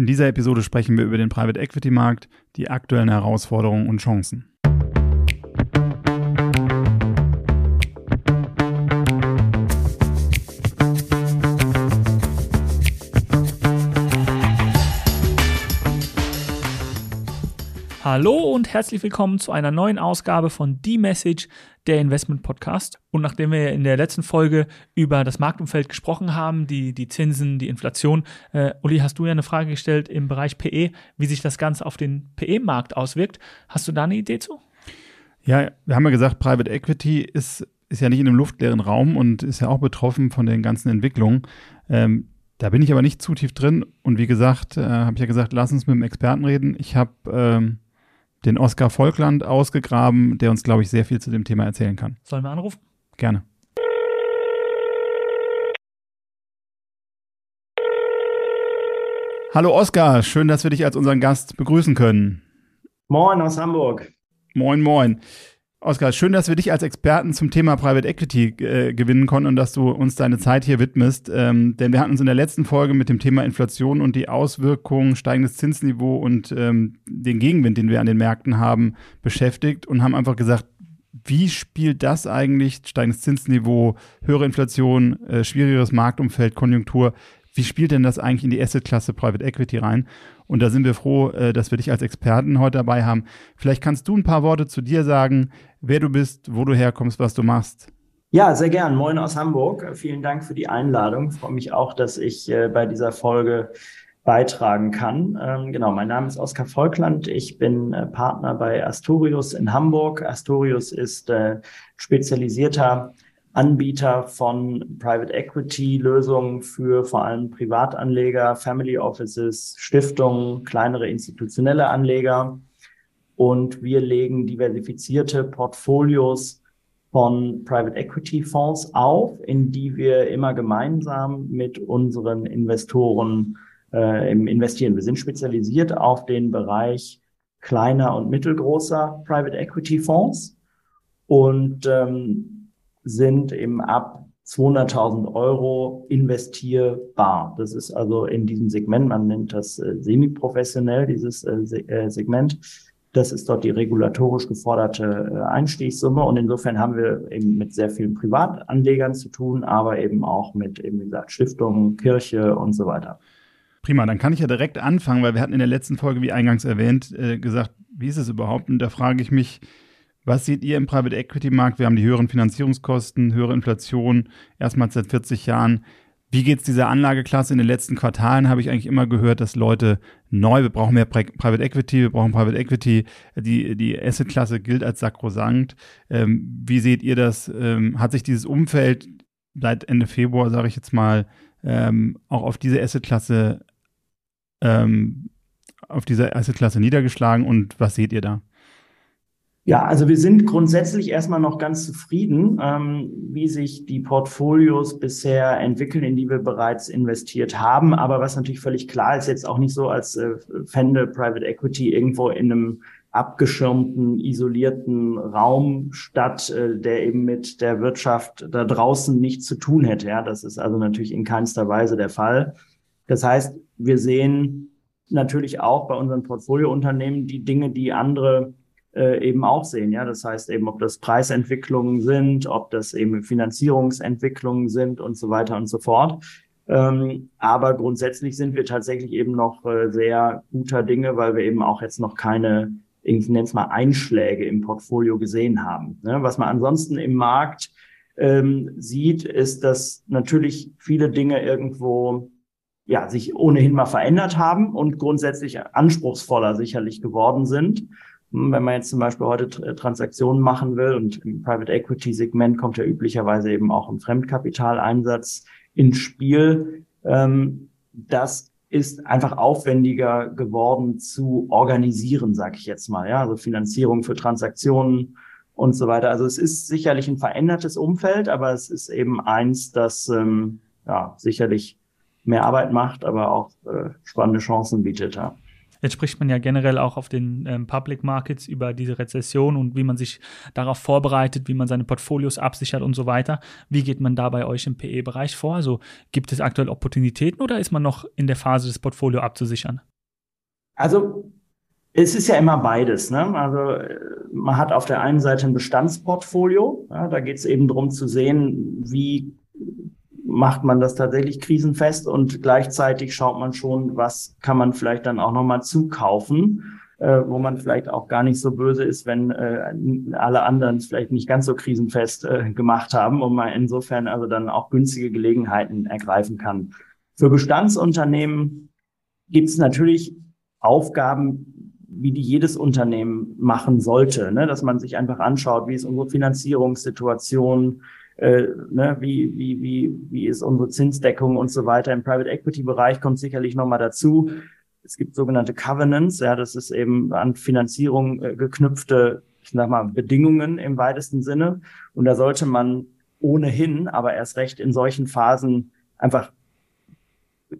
In dieser Episode sprechen wir über den Private Equity Markt, die aktuellen Herausforderungen und Chancen. Hallo und herzlich willkommen zu einer neuen Ausgabe von The Message, der Investment Podcast. Und nachdem wir in der letzten Folge über das Marktumfeld gesprochen haben, die, die Zinsen, die Inflation, äh, Uli, hast du ja eine Frage gestellt im Bereich PE, wie sich das Ganze auf den PE-Markt auswirkt. Hast du da eine Idee zu? Ja, wir haben ja gesagt, Private Equity ist, ist ja nicht in einem luftleeren Raum und ist ja auch betroffen von den ganzen Entwicklungen. Ähm, da bin ich aber nicht zu tief drin. Und wie gesagt, äh, habe ich ja gesagt, lass uns mit dem Experten reden. Ich habe ähm, den Oskar Volkland ausgegraben, der uns, glaube ich, sehr viel zu dem Thema erzählen kann. Sollen wir anrufen? Gerne. Hallo Oskar, schön, dass wir dich als unseren Gast begrüßen können. Moin aus Hamburg. Moin, moin. Oskar, schön, dass wir dich als Experten zum Thema Private Equity äh, gewinnen konnten und dass du uns deine Zeit hier widmest. Ähm, denn wir hatten uns in der letzten Folge mit dem Thema Inflation und die Auswirkungen, steigendes Zinsniveau und ähm, den Gegenwind, den wir an den Märkten haben, beschäftigt und haben einfach gesagt, wie spielt das eigentlich, steigendes Zinsniveau, höhere Inflation, äh, schwierigeres Marktumfeld, Konjunktur, wie spielt denn das eigentlich in die Assetklasse Private Equity rein? Und da sind wir froh, äh, dass wir dich als Experten heute dabei haben. Vielleicht kannst du ein paar Worte zu dir sagen, wer du bist, wo du herkommst, was du machst. Ja, sehr gern. Moin aus Hamburg. Vielen Dank für die Einladung. Ich freue mich auch, dass ich äh, bei dieser Folge beitragen kann. Ähm, genau, mein Name ist Oskar Volkland. Ich bin äh, Partner bei Astorius in Hamburg. Astorius ist spezialisierter Anbieter von Private Equity Lösungen für vor allem Privatanleger, Family Offices, Stiftungen, kleinere institutionelle Anleger. Und wir legen diversifizierte Portfolios von Private Equity Fonds auf, in die wir immer gemeinsam mit unseren Investoren äh, investieren. Wir sind spezialisiert auf den Bereich kleiner und mittelgroßer Private Equity Fonds. Und ähm, sind eben ab 200.000 Euro investierbar. Das ist also in diesem Segment, man nennt das äh, semi-professionell, dieses äh, Se äh, Segment. Das ist dort die regulatorisch geforderte äh, Einstiegssumme. Und insofern haben wir eben mit sehr vielen Privatanlegern zu tun, aber eben auch mit, eben wie gesagt, Stiftungen, Kirche und so weiter. Prima, dann kann ich ja direkt anfangen, weil wir hatten in der letzten Folge, wie eingangs erwähnt, äh, gesagt, wie ist es überhaupt? Und da frage ich mich, was seht ihr im Private Equity Markt? Wir haben die höheren Finanzierungskosten, höhere Inflation, erstmals seit 40 Jahren. Wie geht es dieser Anlageklasse? In den letzten Quartalen habe ich eigentlich immer gehört, dass Leute neu, wir brauchen mehr Private Equity, wir brauchen Private Equity. Die, die Asset-Klasse gilt als sakrosankt. Ähm, wie seht ihr das? Ähm, hat sich dieses Umfeld seit Ende Februar, sage ich jetzt mal, ähm, auch auf diese Asset-Klasse ähm, auf diese Asset-Klasse niedergeschlagen und was seht ihr da? Ja, also wir sind grundsätzlich erstmal noch ganz zufrieden, ähm, wie sich die Portfolios bisher entwickeln, in die wir bereits investiert haben. Aber was natürlich völlig klar ist, jetzt auch nicht so, als äh, fände Private Equity irgendwo in einem abgeschirmten, isolierten Raum statt, äh, der eben mit der Wirtschaft da draußen nichts zu tun hätte. Ja, das ist also natürlich in keinster Weise der Fall. Das heißt, wir sehen natürlich auch bei unseren Portfoliounternehmen die Dinge, die andere äh, eben auch sehen. Ja, das heißt eben, ob das Preisentwicklungen sind, ob das eben Finanzierungsentwicklungen sind und so weiter und so fort. Ähm, aber grundsätzlich sind wir tatsächlich eben noch äh, sehr guter Dinge, weil wir eben auch jetzt noch keine, ich nenne es mal Einschläge im Portfolio gesehen haben. Ne? Was man ansonsten im Markt ähm, sieht, ist, dass natürlich viele Dinge irgendwo ja, sich ohnehin mal verändert haben und grundsätzlich anspruchsvoller sicherlich geworden sind. Wenn man jetzt zum Beispiel heute äh, Transaktionen machen will und im Private Equity Segment kommt ja üblicherweise eben auch ein Fremdkapitaleinsatz ins Spiel. Ähm, das ist einfach aufwendiger geworden zu organisieren, sage ich jetzt mal. Ja, also Finanzierung für Transaktionen und so weiter. Also es ist sicherlich ein verändertes Umfeld, aber es ist eben eins, das ähm, ja sicherlich mehr Arbeit macht, aber auch äh, spannende Chancen bietet. Ja. Jetzt spricht man ja generell auch auf den ähm, Public Markets über diese Rezession und wie man sich darauf vorbereitet, wie man seine Portfolios absichert und so weiter. Wie geht man da bei euch im PE-Bereich vor? Also gibt es aktuell Opportunitäten oder ist man noch in der Phase, das Portfolio abzusichern? Also es ist ja immer beides. Ne? Also man hat auf der einen Seite ein Bestandsportfolio. Ja, da geht es eben darum zu sehen, wie macht man das tatsächlich krisenfest und gleichzeitig schaut man schon, was kann man vielleicht dann auch nochmal zukaufen, äh, wo man vielleicht auch gar nicht so böse ist, wenn äh, alle anderen es vielleicht nicht ganz so krisenfest äh, gemacht haben und man insofern also dann auch günstige Gelegenheiten ergreifen kann. Für Bestandsunternehmen gibt es natürlich Aufgaben, wie die jedes Unternehmen machen sollte, ne? dass man sich einfach anschaut, wie ist unsere Finanzierungssituation, äh, ne, wie, wie, wie, wie ist unsere Zinsdeckung und so weiter. Im Private Equity Bereich kommt sicherlich nochmal dazu. Es gibt sogenannte Covenants, ja, das ist eben an Finanzierung äh, geknüpfte, ich sag mal, Bedingungen im weitesten Sinne. Und da sollte man ohnehin, aber erst recht in solchen Phasen einfach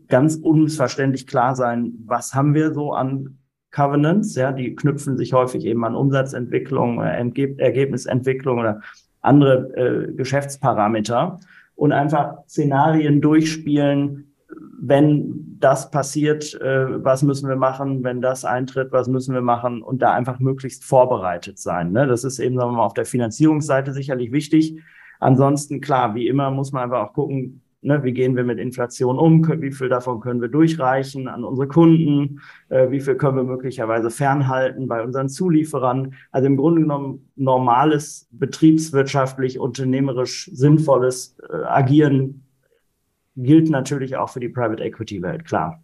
ganz unmissverständlich klar sein, was haben wir so an Covenants, ja, die knüpfen sich häufig eben an Umsatzentwicklung, äh, Ergebnisentwicklung oder andere äh, Geschäftsparameter und einfach Szenarien durchspielen, wenn das passiert, äh, was müssen wir machen, wenn das eintritt, was müssen wir machen und da einfach möglichst vorbereitet sein. Ne? Das ist eben sagen wir mal, auf der Finanzierungsseite sicherlich wichtig. Ansonsten, klar, wie immer muss man einfach auch gucken, Ne, wie gehen wir mit Inflation um? Wie viel davon können wir durchreichen an unsere Kunden? Äh, wie viel können wir möglicherweise fernhalten bei unseren Zulieferern? Also im Grunde genommen normales, betriebswirtschaftlich, unternehmerisch sinnvolles äh, Agieren gilt natürlich auch für die Private Equity Welt, klar.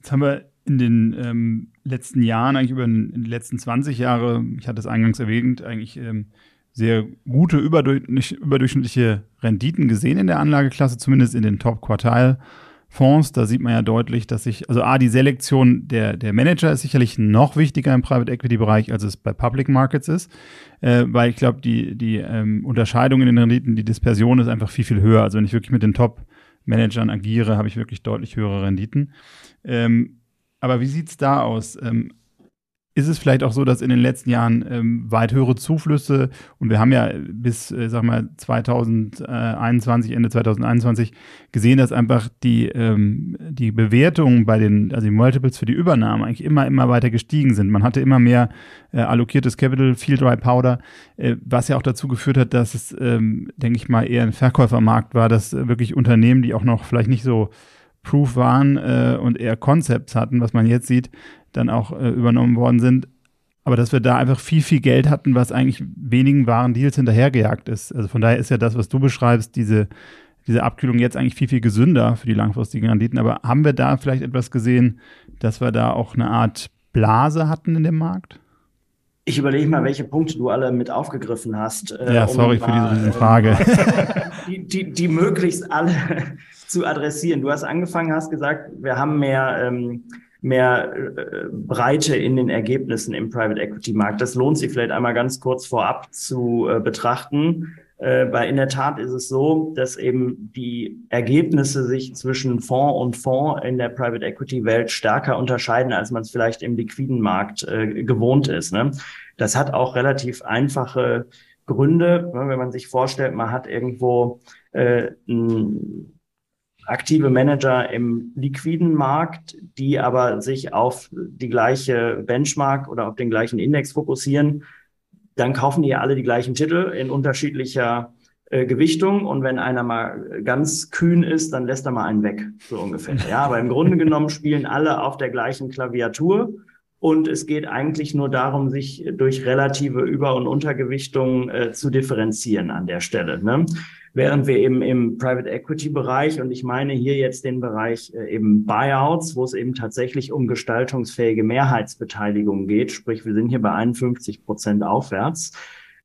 Jetzt haben wir in den ähm, letzten Jahren, eigentlich über den, die letzten 20 Jahre, ich hatte es eingangs erwähnt, eigentlich ähm, sehr gute, überdurchschnittliche Renditen gesehen in der Anlageklasse, zumindest in den Top-Quartal-Fonds. Da sieht man ja deutlich, dass sich, also A, die Selektion der, der Manager ist sicherlich noch wichtiger im Private Equity-Bereich, als es bei Public Markets ist, äh, weil ich glaube, die, die ähm, Unterscheidung in den Renditen, die Dispersion ist einfach viel, viel höher. Also wenn ich wirklich mit den Top-Managern agiere, habe ich wirklich deutlich höhere Renditen. Ähm, aber wie sieht's da aus? Ähm, ist es vielleicht auch so, dass in den letzten Jahren ähm, weit höhere Zuflüsse und wir haben ja bis, äh, sag mal, 2021, Ende 2021 gesehen, dass einfach die, ähm, die Bewertungen bei den, also die Multiples für die Übernahme eigentlich immer, immer weiter gestiegen sind. Man hatte immer mehr äh, allokiertes Capital, viel Dry Powder, äh, was ja auch dazu geführt hat, dass es, ähm, denke ich mal, eher ein Verkäufermarkt war, dass äh, wirklich Unternehmen, die auch noch vielleicht nicht so Proof waren äh, und eher Concepts hatten, was man jetzt sieht, dann auch äh, übernommen worden sind. Aber dass wir da einfach viel, viel Geld hatten, was eigentlich wenigen wahren Deals hinterhergejagt ist. Also von daher ist ja das, was du beschreibst, diese, diese Abkühlung jetzt eigentlich viel, viel gesünder für die langfristigen Renditen. Aber haben wir da vielleicht etwas gesehen, dass wir da auch eine Art Blase hatten in dem Markt? Ich überlege mal, welche Punkte du alle mit aufgegriffen hast. Äh, ja, sorry um für diese, diese Frage. die, die, die möglichst alle zu adressieren. Du hast angefangen, hast gesagt, wir haben mehr ähm, mehr äh, Breite in den Ergebnissen im Private Equity Markt. Das lohnt sich vielleicht einmal ganz kurz vorab zu äh, betrachten. Äh, weil in der Tat ist es so, dass eben die Ergebnisse sich zwischen Fonds und Fonds in der Private Equity Welt stärker unterscheiden, als man es vielleicht im liquiden Markt äh, gewohnt ist. Ne? Das hat auch relativ einfache Gründe, ne? wenn man sich vorstellt, man hat irgendwo äh, ein aktive Manager im liquiden Markt, die aber sich auf die gleiche Benchmark oder auf den gleichen Index fokussieren, dann kaufen die alle die gleichen Titel in unterschiedlicher äh, Gewichtung und wenn einer mal ganz kühn ist, dann lässt er mal einen weg, so ungefähr. Ja, aber im Grunde genommen spielen alle auf der gleichen Klaviatur und es geht eigentlich nur darum, sich durch relative Über- und Untergewichtung äh, zu differenzieren an der Stelle. Ne? Während wir eben im Private Equity Bereich, und ich meine hier jetzt den Bereich äh, eben Buyouts, wo es eben tatsächlich um gestaltungsfähige Mehrheitsbeteiligung geht, sprich wir sind hier bei 51 Prozent aufwärts,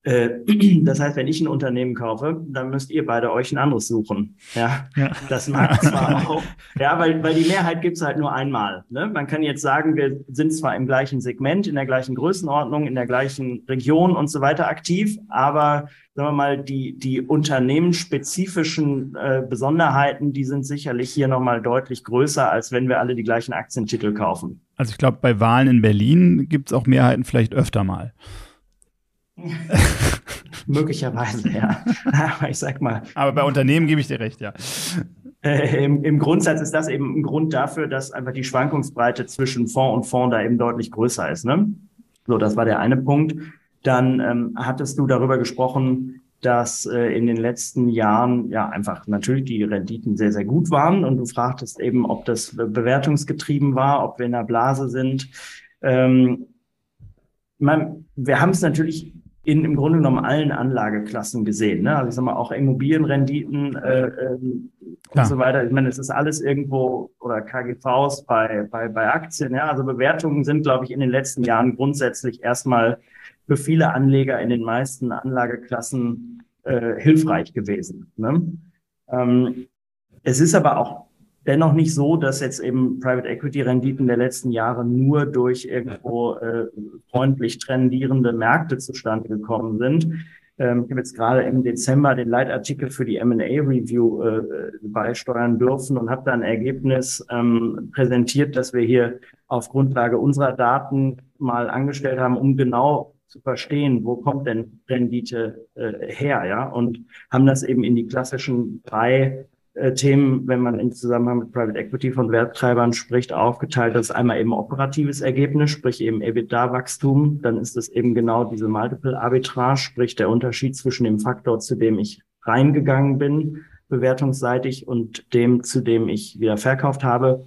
das heißt, wenn ich ein Unternehmen kaufe, dann müsst ihr beide euch ein anderes suchen. Ja, ja. das mag zwar auch, ja, weil, weil die Mehrheit gibt's halt nur einmal. Ne? Man kann jetzt sagen, wir sind zwar im gleichen Segment, in der gleichen Größenordnung, in der gleichen Region und so weiter aktiv, aber sagen wir mal, die, die unternehmensspezifischen äh, Besonderheiten, die sind sicherlich hier nochmal deutlich größer, als wenn wir alle die gleichen Aktientitel kaufen. Also ich glaube, bei Wahlen in Berlin gibt's auch Mehrheiten vielleicht öfter mal. Möglicherweise, ja. Aber ich sag mal. Aber bei Unternehmen gebe ich dir recht, ja. äh, im, im Grundsatz ist das eben ein Grund dafür, dass einfach die Schwankungsbreite zwischen Fonds und Fonds da eben deutlich größer ist. Ne? So, das war der eine Punkt. Dann ähm, hattest du darüber gesprochen, dass äh, in den letzten Jahren ja einfach natürlich die Renditen sehr, sehr gut waren. Und du fragtest eben, ob das bewertungsgetrieben war, ob wir in der Blase sind. Ähm, man, wir haben es natürlich in im Grunde genommen allen Anlageklassen gesehen. Ne? Also ich sag mal auch Immobilienrenditen äh, äh, und so weiter. Ich meine, es ist alles irgendwo oder KGVs bei, bei, bei Aktien. Ja? Also Bewertungen sind, glaube ich, in den letzten Jahren grundsätzlich erstmal für viele Anleger in den meisten Anlageklassen äh, hilfreich gewesen. Ne? Ähm, es ist aber auch dennoch nicht so, dass jetzt eben Private Equity Renditen der letzten Jahre nur durch irgendwo äh, freundlich trendierende Märkte zustande gekommen sind. Ähm, ich habe jetzt gerade im Dezember den Leitartikel für die M&A Review äh, beisteuern dürfen und habe da ein Ergebnis ähm, präsentiert, dass wir hier auf Grundlage unserer Daten mal angestellt haben, um genau zu verstehen, wo kommt denn Rendite äh, her, ja, und haben das eben in die klassischen drei äh, Themen, wenn man im Zusammenhang mit Private Equity von Werttreibern spricht, aufgeteilt. Das ist einmal eben operatives Ergebnis, sprich eben EBITDA-Wachstum. Dann ist es eben genau diese Multiple-Arbitrage, sprich der Unterschied zwischen dem Faktor, zu dem ich reingegangen bin, bewertungsseitig, und dem, zu dem ich wieder verkauft habe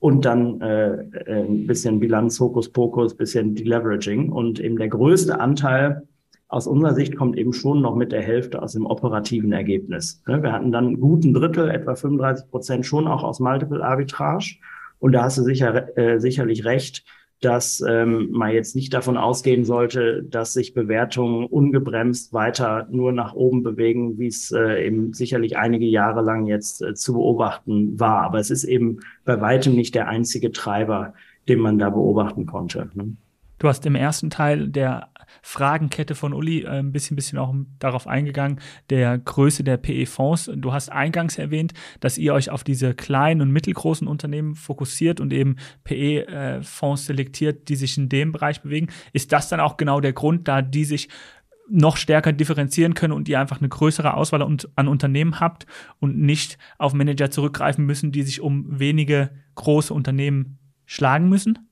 und dann äh, äh, ein bisschen Bilanz, Hokuspokus, bisschen Deleveraging. Und eben der größte Anteil aus unserer Sicht kommt eben schon noch mit der Hälfte aus dem operativen Ergebnis. Ne, wir hatten dann einen guten Drittel, etwa 35 Prozent schon auch aus Multiple Arbitrage. Und da hast du sicher, äh, sicherlich recht, dass ähm, man jetzt nicht davon ausgehen sollte, dass sich Bewertungen ungebremst weiter nur nach oben bewegen, wie es äh, eben sicherlich einige Jahre lang jetzt äh, zu beobachten war. Aber es ist eben bei weitem nicht der einzige Treiber, den man da beobachten konnte. Ne? Du hast im ersten Teil der Fragenkette von Uli äh, ein bisschen, bisschen auch darauf eingegangen, der Größe der PE-Fonds. Du hast eingangs erwähnt, dass ihr euch auf diese kleinen und mittelgroßen Unternehmen fokussiert und eben PE-Fonds selektiert, die sich in dem Bereich bewegen. Ist das dann auch genau der Grund, da die sich noch stärker differenzieren können und ihr einfach eine größere Auswahl an Unternehmen habt und nicht auf Manager zurückgreifen müssen, die sich um wenige große Unternehmen schlagen müssen?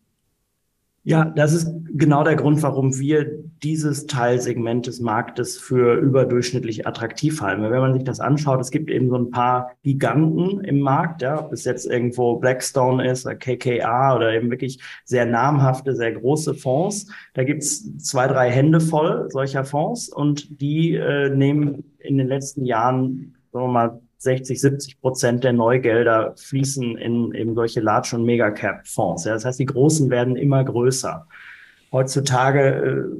Ja, das ist genau der Grund, warum wir dieses Teilsegment des Marktes für überdurchschnittlich attraktiv halten. Wenn man sich das anschaut, es gibt eben so ein paar Giganten im Markt, ja, ob es jetzt irgendwo Blackstone ist oder KKR oder eben wirklich sehr namhafte, sehr große Fonds. Da gibt's zwei, drei Hände voll solcher Fonds und die äh, nehmen in den letzten Jahren, sagen wir mal, 60, 70 Prozent der Neugelder fließen in eben solche Large- und Megacap-Fonds. Ja, das heißt, die Großen werden immer größer. Heutzutage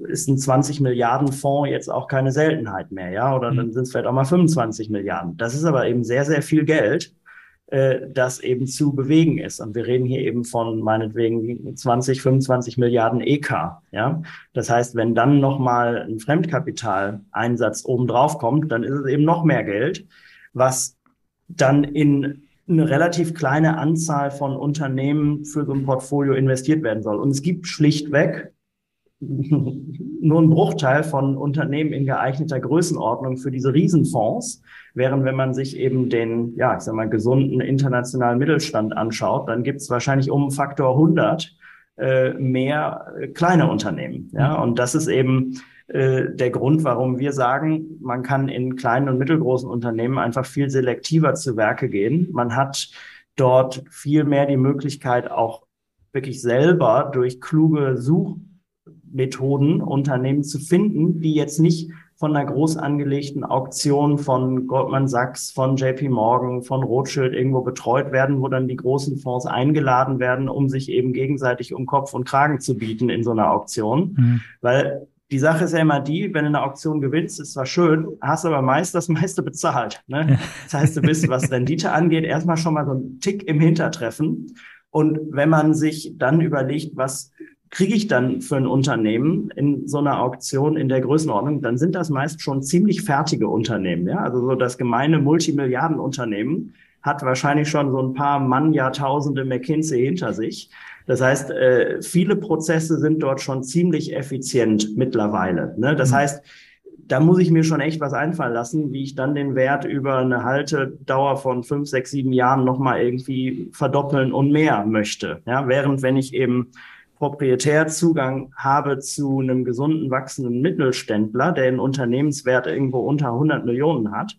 äh, ist ein 20 Milliarden Fonds jetzt auch keine Seltenheit mehr, ja, oder dann mhm. sind es vielleicht auch mal 25 Milliarden. Das ist aber eben sehr, sehr viel Geld, äh, das eben zu bewegen ist. Und wir reden hier eben von meinetwegen 20, 25 Milliarden EK, ja. Das heißt, wenn dann nochmal ein Fremdkapitaleinsatz obendrauf kommt, dann ist es eben noch mehr Geld was dann in eine relativ kleine Anzahl von Unternehmen für so ein Portfolio investiert werden soll. Und es gibt schlichtweg nur einen Bruchteil von Unternehmen in geeigneter Größenordnung für diese Riesenfonds. Während wenn man sich eben den, ja, ich sag mal, gesunden internationalen Mittelstand anschaut, dann gibt es wahrscheinlich um Faktor 100 äh, mehr äh, kleine Unternehmen. Ja, und das ist eben äh, der Grund, warum wir sagen, man kann in kleinen und mittelgroßen Unternehmen einfach viel selektiver zu Werke gehen. Man hat dort viel mehr die Möglichkeit, auch wirklich selber durch kluge Suchmethoden Unternehmen zu finden, die jetzt nicht von einer groß angelegten Auktion von Goldman Sachs, von JP Morgan, von Rothschild irgendwo betreut werden, wo dann die großen Fonds eingeladen werden, um sich eben gegenseitig um Kopf und Kragen zu bieten in so einer Auktion. Mhm. Weil die Sache ist ja immer die, wenn du eine Auktion gewinnst, ist zwar schön, hast aber meist das meiste bezahlt. Ne? Das heißt, du bist, was Rendite angeht, erstmal schon mal so ein Tick im Hintertreffen. Und wenn man sich dann überlegt, was kriege ich dann für ein Unternehmen in so einer Auktion in der Größenordnung, dann sind das meist schon ziemlich fertige Unternehmen. Ja? Also so das gemeine Multimilliardenunternehmen hat wahrscheinlich schon so ein paar Mann, Jahrtausende McKinsey hinter sich. Das heißt, äh, viele Prozesse sind dort schon ziemlich effizient mittlerweile. Ne? Das mhm. heißt, da muss ich mir schon echt was einfallen lassen, wie ich dann den Wert über eine Haltedauer von fünf, sechs, sieben Jahren nochmal irgendwie verdoppeln und mehr möchte. Ja, während wenn ich eben proprietär Zugang habe zu einem gesunden, wachsenden Mittelständler, der einen Unternehmenswert irgendwo unter 100 Millionen hat,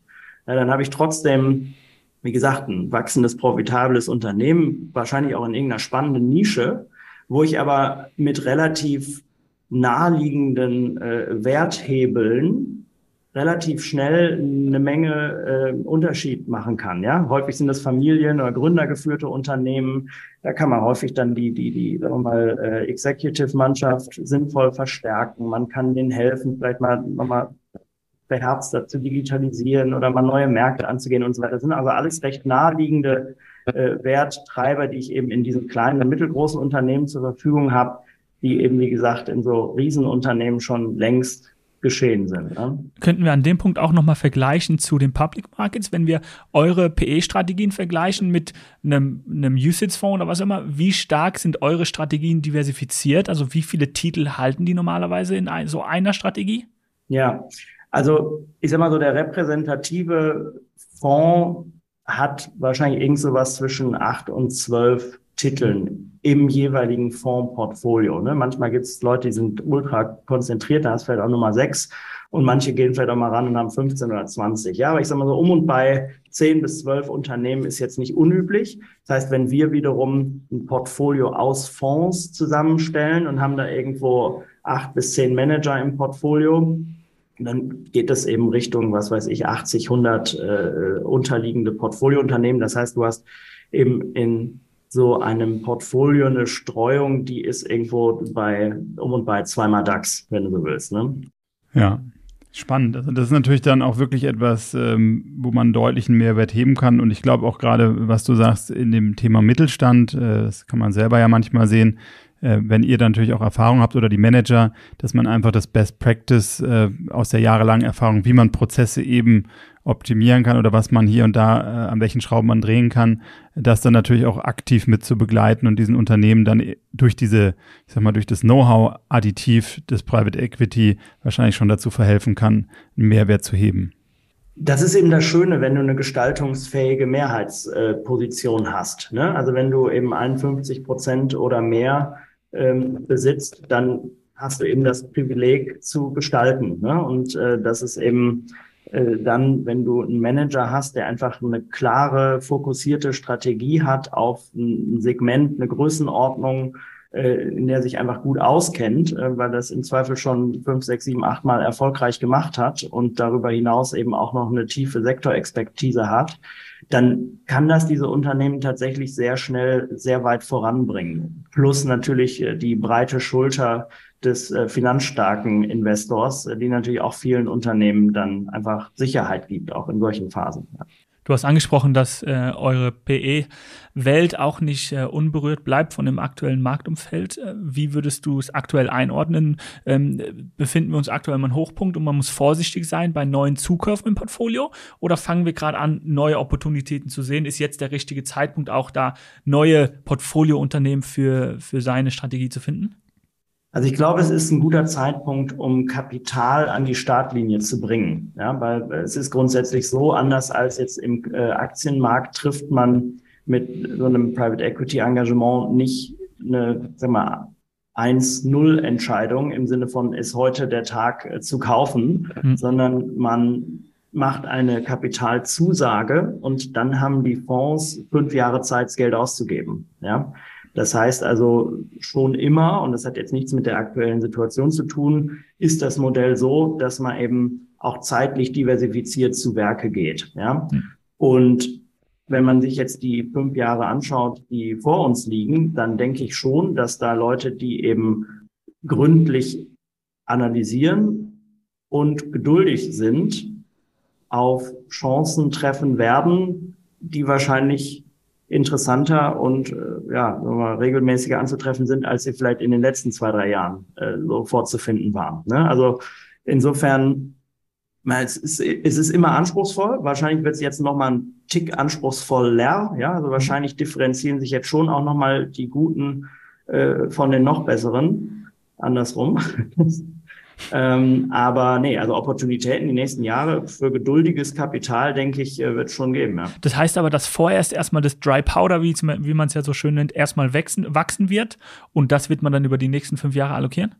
ja, dann habe ich trotzdem, wie gesagt, ein wachsendes, profitables Unternehmen, wahrscheinlich auch in irgendeiner spannenden Nische, wo ich aber mit relativ naheliegenden äh, Werthebeln relativ schnell eine Menge äh, Unterschied machen kann. Ja, häufig sind das Familien- oder Gründergeführte Unternehmen. Da kann man häufig dann die die die sagen wir mal äh, Executive-Mannschaft sinnvoll verstärken. Man kann denen helfen, vielleicht mal nochmal beherzter zu digitalisieren oder mal neue Märkte anzugehen und so weiter. Das sind also alles recht naheliegende äh, Werttreiber, die ich eben in diesen kleinen und mittelgroßen Unternehmen zur Verfügung habe, die eben, wie gesagt, in so Riesenunternehmen schon längst geschehen sind. Ne? Könnten wir an dem Punkt auch nochmal vergleichen zu den Public Markets, wenn wir eure PE-Strategien vergleichen mit einem, einem USITS-Fonds oder was immer, wie stark sind eure Strategien diversifiziert? Also wie viele Titel halten die normalerweise in ein, so einer Strategie? Ja, also ich sag mal so, der repräsentative Fonds hat wahrscheinlich irgend so was zwischen acht und zwölf Titeln im jeweiligen Fondsportfolio. Ne? Manchmal gibt es Leute, die sind ultra konzentriert, da du vielleicht auch Nummer sechs und manche gehen vielleicht auch mal ran und haben 15 oder 20. Ja, aber ich sage mal so, um und bei 10 bis 12 Unternehmen ist jetzt nicht unüblich. Das heißt, wenn wir wiederum ein Portfolio aus Fonds zusammenstellen und haben da irgendwo acht bis zehn Manager im Portfolio, dann geht es eben Richtung, was weiß ich, 80, 100 äh, unterliegende Portfoliounternehmen. Das heißt, du hast eben in so einem Portfolio eine Streuung, die ist irgendwo bei um und bei zweimal DAX, wenn du so willst. Ne? Ja, spannend. Also das ist natürlich dann auch wirklich etwas, ähm, wo man deutlichen Mehrwert heben kann. Und ich glaube auch gerade, was du sagst, in dem Thema Mittelstand, äh, das kann man selber ja manchmal sehen, äh, wenn ihr dann natürlich auch Erfahrung habt oder die Manager, dass man einfach das Best Practice äh, aus der jahrelangen Erfahrung, wie man Prozesse eben optimieren kann oder was man hier und da, äh, an welchen Schrauben man drehen kann, das dann natürlich auch aktiv mit zu begleiten und diesen Unternehmen dann durch diese, ich sag mal, durch das Know-how-Additiv des Private Equity wahrscheinlich schon dazu verhelfen kann, einen Mehrwert zu heben. Das ist eben das Schöne, wenn du eine gestaltungsfähige Mehrheitsposition äh, hast. Ne? Also wenn du eben 51 Prozent oder mehr ähm, besitzt, dann hast du eben das Privileg zu gestalten. Ne? Und äh, das ist eben äh, dann, wenn du einen Manager hast, der einfach eine klare, fokussierte Strategie hat auf ein Segment, eine Größenordnung, äh, in der sich einfach gut auskennt, äh, weil das im Zweifel schon fünf, sechs, sieben, acht Mal erfolgreich gemacht hat und darüber hinaus eben auch noch eine tiefe Sektorexpertise hat, dann kann das diese Unternehmen tatsächlich sehr schnell sehr weit voranbringen. Plus natürlich die breite Schulter des äh, finanzstarken Investors, äh, die natürlich auch vielen Unternehmen dann einfach Sicherheit gibt, auch in solchen Phasen. Du hast angesprochen, dass äh, eure PE-Welt auch nicht äh, unberührt bleibt von dem aktuellen Marktumfeld. Äh, wie würdest du es aktuell einordnen? Ähm, befinden wir uns aktuell im Hochpunkt und man muss vorsichtig sein bei neuen Zukäufen im Portfolio? Oder fangen wir gerade an, neue Opportunitäten zu sehen? Ist jetzt der richtige Zeitpunkt, auch da neue Portfoliounternehmen für, für seine Strategie zu finden? Also ich glaube, es ist ein guter Zeitpunkt, um Kapital an die Startlinie zu bringen. Ja, weil es ist grundsätzlich so, anders als jetzt im äh, Aktienmarkt trifft man mit so einem Private Equity Engagement nicht eine, sag mal, 1-0-Entscheidung im Sinne von ist heute der Tag äh, zu kaufen, mhm. sondern man macht eine Kapitalzusage und dann haben die Fonds fünf Jahre Zeit, das Geld auszugeben. Ja, das heißt also schon immer, und das hat jetzt nichts mit der aktuellen Situation zu tun, ist das Modell so, dass man eben auch zeitlich diversifiziert zu Werke geht. Ja? Und wenn man sich jetzt die fünf Jahre anschaut, die vor uns liegen, dann denke ich schon, dass da Leute, die eben gründlich analysieren und geduldig sind, auf Chancen treffen werden, die wahrscheinlich interessanter und äh, ja, mal, regelmäßiger anzutreffen sind, als sie vielleicht in den letzten zwei, drei Jahren äh, so vorzufinden waren. Ne? Also insofern, es ist, es ist immer anspruchsvoll. Wahrscheinlich wird es jetzt nochmal ein Tick anspruchsvoller. Ja, also wahrscheinlich differenzieren sich jetzt schon auch nochmal die Guten äh, von den noch Besseren. Andersrum. Ähm, aber nee, also Opportunitäten die nächsten Jahre für geduldiges Kapital, denke ich, äh, wird schon geben. Ja. Das heißt aber, dass vorerst erstmal das Dry Powder, wie, wie man es ja so schön nennt, erstmal wachsen, wachsen wird und das wird man dann über die nächsten fünf Jahre allokieren?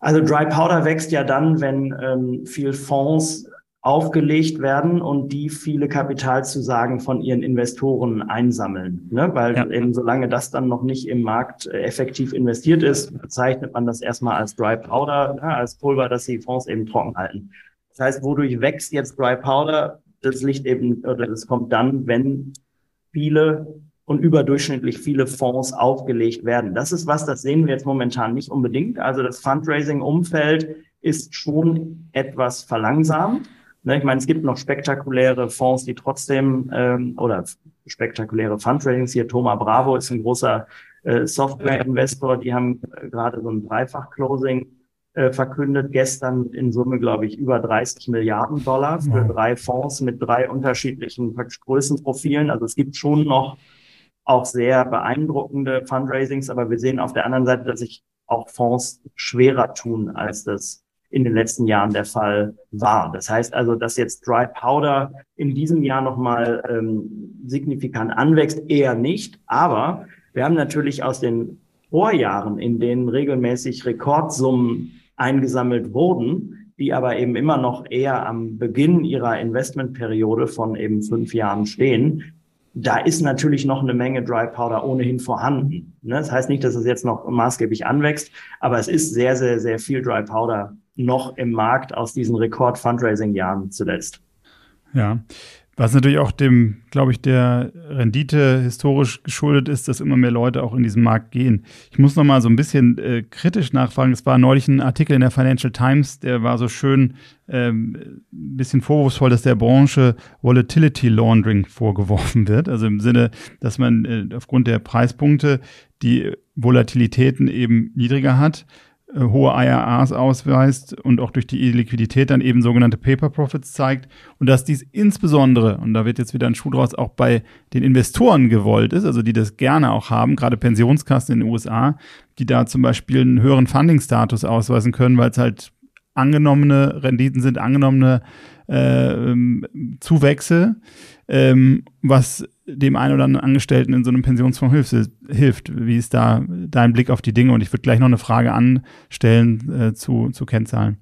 Also Dry Powder wächst ja dann, wenn ähm, viel Fonds aufgelegt werden und die viele Kapitalzusagen von ihren Investoren einsammeln. Ne? Weil ja. eben solange das dann noch nicht im Markt äh, effektiv investiert ist, bezeichnet man das erstmal als Dry Powder, ne? als Pulver, das die Fonds eben trocken halten. Das heißt, wodurch wächst jetzt Dry Powder? Das liegt eben, oder das kommt dann, wenn viele und überdurchschnittlich viele Fonds aufgelegt werden. Das ist was, das sehen wir jetzt momentan nicht unbedingt. Also das Fundraising-Umfeld ist schon etwas verlangsamt. Ne, ich meine, es gibt noch spektakuläre Fonds, die trotzdem ähm, oder spektakuläre Fundraisings hier. Thomas Bravo ist ein großer äh, Software-Investor. Die haben äh, gerade so ein Dreifach-Closing äh, verkündet gestern in Summe, glaube ich, über 30 Milliarden Dollar für ja. drei Fonds mit drei unterschiedlichen Größenprofilen. Also es gibt schon noch auch sehr beeindruckende Fundraisings, aber wir sehen auf der anderen Seite, dass sich auch Fonds schwerer tun, als das in den letzten Jahren der Fall war. Das heißt also, dass jetzt Dry Powder in diesem Jahr nochmal ähm, signifikant anwächst, eher nicht. Aber wir haben natürlich aus den Vorjahren, in denen regelmäßig Rekordsummen eingesammelt wurden, die aber eben immer noch eher am Beginn ihrer Investmentperiode von eben fünf Jahren stehen, da ist natürlich noch eine Menge Dry Powder ohnehin vorhanden. Ne? Das heißt nicht, dass es jetzt noch maßgeblich anwächst, aber es ist sehr, sehr, sehr viel Dry Powder noch im Markt aus diesen Rekord-Fundraising-Jahren zuletzt. Ja, was natürlich auch dem, glaube ich, der Rendite historisch geschuldet ist, dass immer mehr Leute auch in diesen Markt gehen. Ich muss noch mal so ein bisschen äh, kritisch nachfragen. Es war neulich ein Artikel in der Financial Times, der war so schön ähm, ein bisschen vorwurfsvoll, dass der Branche Volatility Laundering vorgeworfen wird. Also im Sinne, dass man äh, aufgrund der Preispunkte die Volatilitäten eben niedriger hat hohe IRAs ausweist und auch durch die Liquidität dann eben sogenannte Paper Profits zeigt und dass dies insbesondere, und da wird jetzt wieder ein Schuh draus, auch bei den Investoren gewollt ist, also die das gerne auch haben, gerade Pensionskassen in den USA, die da zum Beispiel einen höheren Funding-Status ausweisen können, weil es halt angenommene Renditen sind, angenommene äh, Zuwächse, ähm, was dem einen oder anderen Angestellten in so einem Pensionsfonds hilft, hilft. Wie ist da dein Blick auf die Dinge? Und ich würde gleich noch eine Frage anstellen äh, zu, zu Kennzahlen.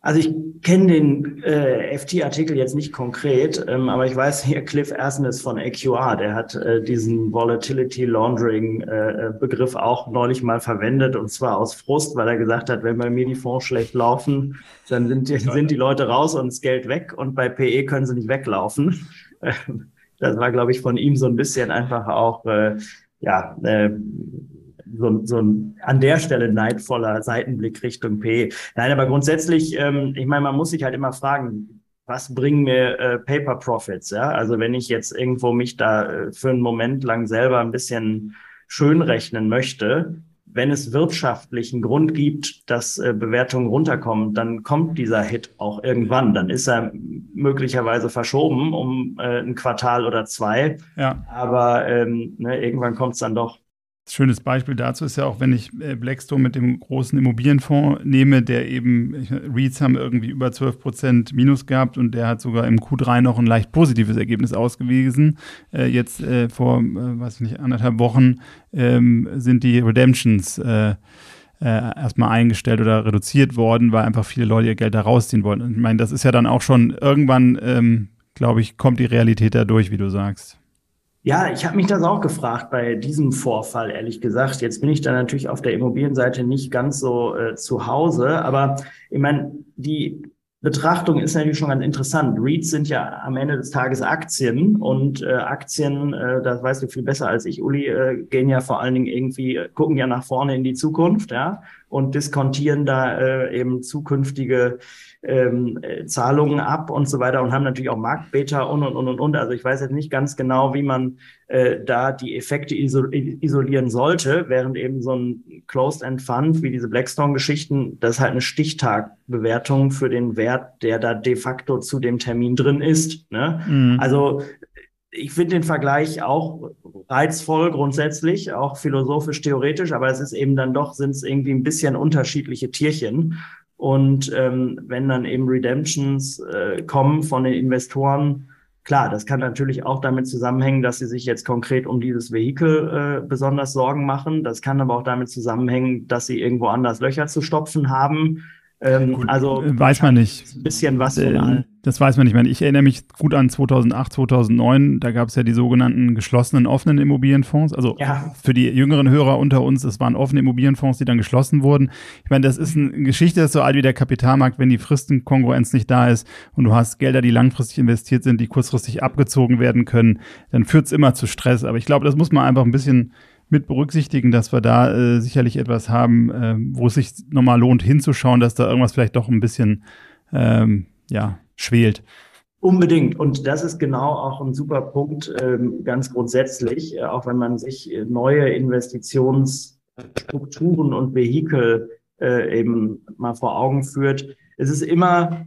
Also ich kenne den äh, FT-Artikel jetzt nicht konkret, ähm, aber ich weiß hier Cliff Asnes von AQR, der hat äh, diesen Volatility Laundering äh, Begriff auch neulich mal verwendet und zwar aus Frust, weil er gesagt hat, wenn bei mir die Fonds schlecht laufen, dann sind die, sind die Leute raus und das Geld weg und bei PE können sie nicht weglaufen. das war, glaube ich, von ihm so ein bisschen einfach auch, äh, ja, äh, so, so ein an der Stelle neidvoller Seitenblick Richtung P. Nein, aber grundsätzlich, ähm, ich meine, man muss sich halt immer fragen, was bringen mir äh, Paper Profits? Ja, also wenn ich jetzt irgendwo mich da äh, für einen Moment lang selber ein bisschen schön rechnen möchte, wenn es wirtschaftlichen Grund gibt, dass äh, Bewertungen runterkommen, dann kommt dieser Hit auch irgendwann. Dann ist er möglicherweise verschoben um äh, ein Quartal oder zwei. Ja. Aber ähm, ne, irgendwann kommt es dann doch. Schönes Beispiel dazu ist ja auch, wenn ich äh, Blackstone mit dem großen Immobilienfonds nehme, der eben, REITs haben irgendwie über 12 Prozent Minus gehabt und der hat sogar im Q3 noch ein leicht positives Ergebnis ausgewiesen. Äh, jetzt äh, vor, weiß ich nicht, anderthalb Wochen ähm, sind die Redemptions erstmal eingestellt oder reduziert worden, weil einfach viele Leute ihr Geld da rausziehen wollen. Und ich meine, das ist ja dann auch schon irgendwann, ähm, glaube ich, kommt die Realität da durch, wie du sagst. Ja, ich habe mich das auch gefragt bei diesem Vorfall, ehrlich gesagt. Jetzt bin ich da natürlich auf der Immobilienseite nicht ganz so äh, zu Hause, aber ich meine, die Betrachtung ist natürlich schon ganz interessant. REITs sind ja am Ende des Tages Aktien und äh, Aktien, äh, das weißt du viel besser als ich, Uli, äh, gehen ja vor allen Dingen irgendwie, äh, gucken ja nach vorne in die Zukunft, ja, und diskontieren da äh, eben zukünftige ähm, äh, Zahlungen ab und so weiter und haben natürlich auch Marktbeta und und und und und. Also ich weiß jetzt nicht ganz genau, wie man äh, da die Effekte isolieren sollte, während eben so ein Closed-End Fund wie diese Blackstone-Geschichten, das ist halt eine Stichtagbewertung für den Wert, der da de facto zu dem Termin drin ist. Ne? Mhm. Also ich finde den Vergleich auch reizvoll grundsätzlich, auch philosophisch theoretisch, aber es ist eben dann doch, sind es irgendwie ein bisschen unterschiedliche Tierchen. Und ähm, wenn dann eben Redemptions äh, kommen von den Investoren, klar, das kann natürlich auch damit zusammenhängen, dass sie sich jetzt konkret um dieses Vehikel äh, besonders Sorgen machen. Das kann aber auch damit zusammenhängen, dass sie irgendwo anders Löcher zu stopfen haben ähm, gut, also äh, weiß man nicht. Ein bisschen was von äh, Das weiß man nicht. Ich erinnere mich gut an 2008, 2009. Da gab es ja die sogenannten geschlossenen offenen Immobilienfonds. Also ja. für die jüngeren Hörer unter uns, es waren offene Immobilienfonds, die dann geschlossen wurden. Ich meine, das ist eine Geschichte, das ist so alt wie der Kapitalmarkt, wenn die Fristenkongruenz nicht da ist und du hast Gelder, die langfristig investiert sind, die kurzfristig abgezogen werden können, dann führt es immer zu Stress. Aber ich glaube, das muss man einfach ein bisschen mit berücksichtigen, dass wir da äh, sicherlich etwas haben, äh, wo es sich nochmal lohnt hinzuschauen, dass da irgendwas vielleicht doch ein bisschen ähm, ja, schwelt. Unbedingt. Und das ist genau auch ein super Punkt, ähm, ganz grundsätzlich, äh, auch wenn man sich äh, neue Investitionsstrukturen und Vehikel äh, eben mal vor Augen führt. Es ist immer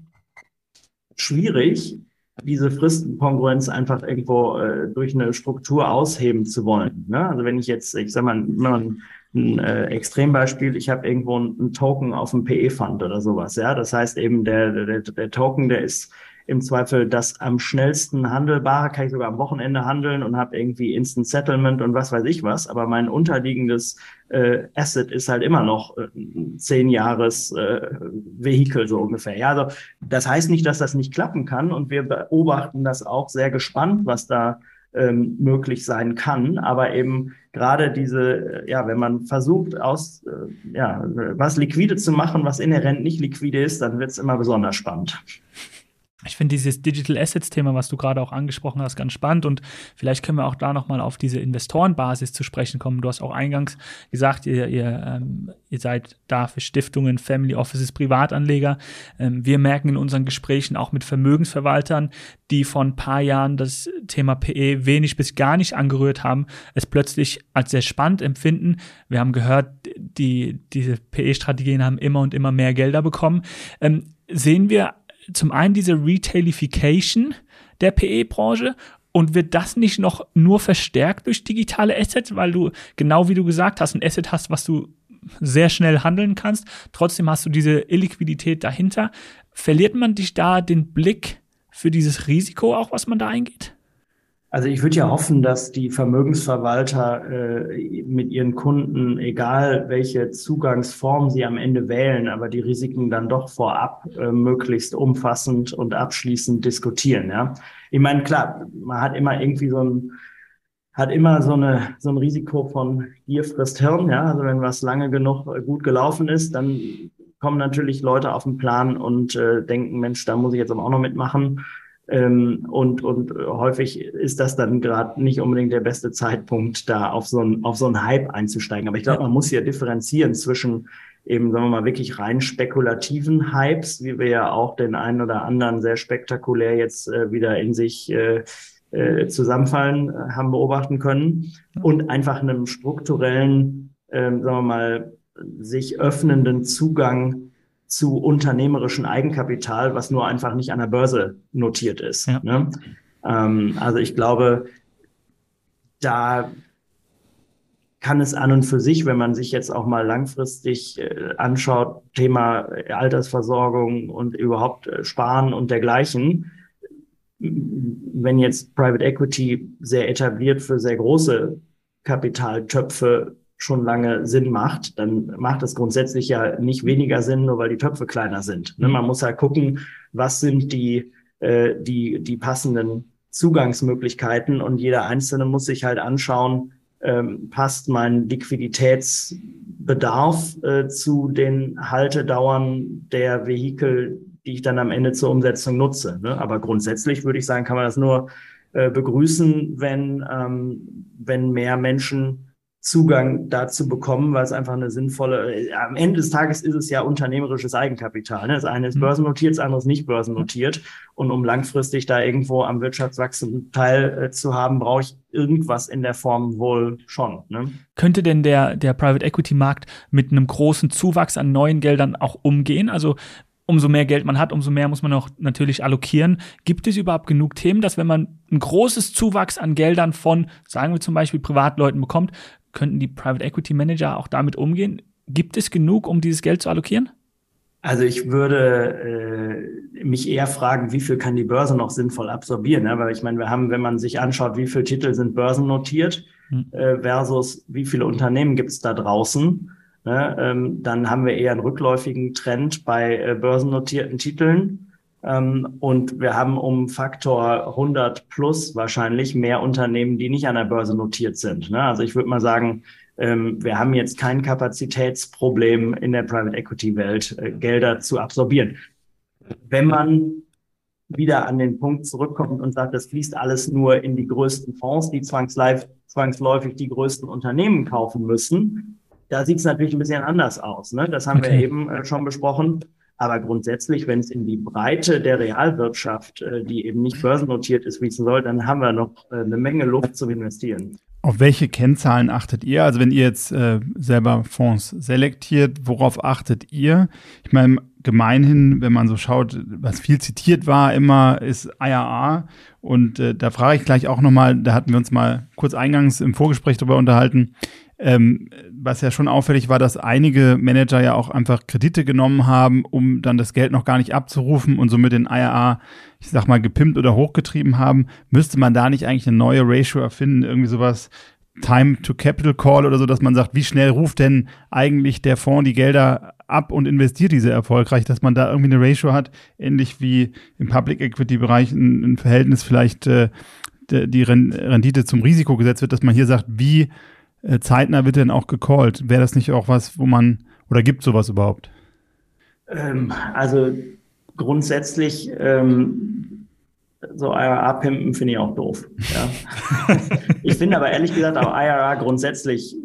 schwierig, diese Fristenkongruenz einfach irgendwo äh, durch eine Struktur ausheben zu wollen. Ne? Also wenn ich jetzt, ich sag mal, ein, ein äh, Extrembeispiel, ich habe irgendwo einen Token auf dem PE-Fund oder sowas, ja. Das heißt eben, der, der, der Token, der ist im Zweifel das am schnellsten handelbare, kann ich sogar am Wochenende handeln und habe irgendwie Instant Settlement und was weiß ich was. Aber mein unterliegendes äh, Asset ist halt immer noch äh, zehn Jahres äh, Vehikel so ungefähr. Ja, also das heißt nicht, dass das nicht klappen kann und wir beobachten das auch sehr gespannt, was da ähm, möglich sein kann. Aber eben gerade diese, ja, wenn man versucht, aus äh, ja, was liquide zu machen, was inhärent nicht liquide ist, dann wird es immer besonders spannend. Ich finde dieses Digital Assets Thema, was du gerade auch angesprochen hast, ganz spannend und vielleicht können wir auch da nochmal auf diese Investorenbasis zu sprechen kommen. Du hast auch eingangs gesagt, ihr, ihr, ähm, ihr seid da für Stiftungen, Family Offices, Privatanleger. Ähm, wir merken in unseren Gesprächen auch mit Vermögensverwaltern, die vor ein paar Jahren das Thema PE wenig bis gar nicht angerührt haben, es plötzlich als sehr spannend empfinden. Wir haben gehört, die, diese PE-Strategien haben immer und immer mehr Gelder bekommen. Ähm, sehen wir zum einen diese Retailification der PE-Branche und wird das nicht noch nur verstärkt durch digitale Assets, weil du, genau wie du gesagt hast, ein Asset hast, was du sehr schnell handeln kannst. Trotzdem hast du diese Illiquidität dahinter. Verliert man dich da den Blick für dieses Risiko auch, was man da eingeht? Also ich würde ja hoffen, dass die Vermögensverwalter äh, mit ihren Kunden, egal welche Zugangsform sie am Ende wählen, aber die Risiken dann doch vorab äh, möglichst umfassend und abschließend diskutieren. Ja, ich meine klar, man hat immer irgendwie so ein hat immer so eine so ein Risiko von Gier frisst Hirn. Ja, also wenn was lange genug äh, gut gelaufen ist, dann kommen natürlich Leute auf den Plan und äh, denken, Mensch, da muss ich jetzt aber auch noch mitmachen. Ähm, und, und häufig ist das dann gerade nicht unbedingt der beste Zeitpunkt, da auf so ein auf so einen Hype einzusteigen. Aber ich glaube, man muss hier differenzieren zwischen eben, sagen wir mal, wirklich rein spekulativen Hypes, wie wir ja auch den einen oder anderen sehr spektakulär jetzt äh, wieder in sich äh, äh, zusammenfallen äh, haben beobachten können. Und einfach einem strukturellen, äh, sagen wir mal, sich öffnenden Zugang zu unternehmerischem Eigenkapital, was nur einfach nicht an der Börse notiert ist. Ja. Ne? Ähm, also ich glaube, da kann es an und für sich, wenn man sich jetzt auch mal langfristig äh, anschaut, Thema Altersversorgung und überhaupt äh, Sparen und dergleichen, wenn jetzt Private Equity sehr etabliert für sehr große Kapitaltöpfe schon lange Sinn macht, dann macht es grundsätzlich ja nicht weniger Sinn, nur weil die Töpfe kleiner sind. Ne? Man muss halt gucken, was sind die, äh, die, die passenden Zugangsmöglichkeiten und jeder Einzelne muss sich halt anschauen, ähm, passt mein Liquiditätsbedarf äh, zu den Haltedauern der Vehikel, die ich dann am Ende zur Umsetzung nutze. Ne? Aber grundsätzlich würde ich sagen, kann man das nur äh, begrüßen, wenn, ähm, wenn mehr Menschen Zugang dazu bekommen, weil es einfach eine sinnvolle, äh, am Ende des Tages ist es ja unternehmerisches Eigenkapital. Ne? Das eine ist mhm. börsennotiert, das andere ist nicht börsennotiert. Und um langfristig da irgendwo am Wirtschaftswachstum teil äh, zu haben, brauche ich irgendwas in der Form wohl schon. Ne? Könnte denn der, der Private Equity Markt mit einem großen Zuwachs an neuen Geldern auch umgehen? Also umso mehr Geld man hat, umso mehr muss man auch natürlich allokieren. Gibt es überhaupt genug Themen, dass wenn man ein großes Zuwachs an Geldern von, sagen wir zum Beispiel Privatleuten bekommt, könnten die Private Equity Manager auch damit umgehen? Gibt es genug, um dieses Geld zu allokieren? Also ich würde äh, mich eher fragen, wie viel kann die Börse noch sinnvoll absorbieren? Ne? Weil ich meine, wir haben, wenn man sich anschaut, wie viele Titel sind börsennotiert hm. äh, versus wie viele Unternehmen gibt es da draußen, ne? ähm, dann haben wir eher einen rückläufigen Trend bei äh, börsennotierten Titeln. Ähm, und wir haben um Faktor 100 plus wahrscheinlich mehr Unternehmen, die nicht an der Börse notiert sind. Ne? Also ich würde mal sagen, ähm, wir haben jetzt kein Kapazitätsproblem in der Private Equity Welt, äh, Gelder zu absorbieren. Wenn man wieder an den Punkt zurückkommt und sagt, das fließt alles nur in die größten Fonds, die zwangsläufig die größten Unternehmen kaufen müssen, da sieht es natürlich ein bisschen anders aus. Ne? Das haben okay. wir eben äh, schon besprochen. Aber grundsätzlich, wenn es in die Breite der Realwirtschaft, äh, die eben nicht börsennotiert ist, fließen soll, dann haben wir noch äh, eine Menge Luft zum Investieren. Auf welche Kennzahlen achtet ihr? Also wenn ihr jetzt äh, selber Fonds selektiert, worauf achtet ihr? Ich meine, gemeinhin, wenn man so schaut, was viel zitiert war, immer ist IRA. Und äh, da frage ich gleich auch nochmal, da hatten wir uns mal kurz eingangs im Vorgespräch darüber unterhalten, ähm, was ja schon auffällig war, dass einige Manager ja auch einfach Kredite genommen haben, um dann das Geld noch gar nicht abzurufen und somit den IRA, ich sag mal, gepimpt oder hochgetrieben haben. Müsste man da nicht eigentlich eine neue Ratio erfinden, irgendwie sowas Time to Capital Call oder so, dass man sagt, wie schnell ruft denn eigentlich der Fonds die Gelder ab und investiert diese erfolgreich, dass man da irgendwie eine Ratio hat, ähnlich wie im Public Equity Bereich ein, ein Verhältnis vielleicht äh, die Rendite zum Risiko gesetzt wird, dass man hier sagt, wie äh, zeitnah wird denn auch gecallt? Wäre das nicht auch was, wo man, oder gibt sowas überhaupt? Ähm, also grundsätzlich ähm, so IRA-Pimpen finde ich auch doof. Ja. ich finde aber ehrlich gesagt auch IRA grundsätzlich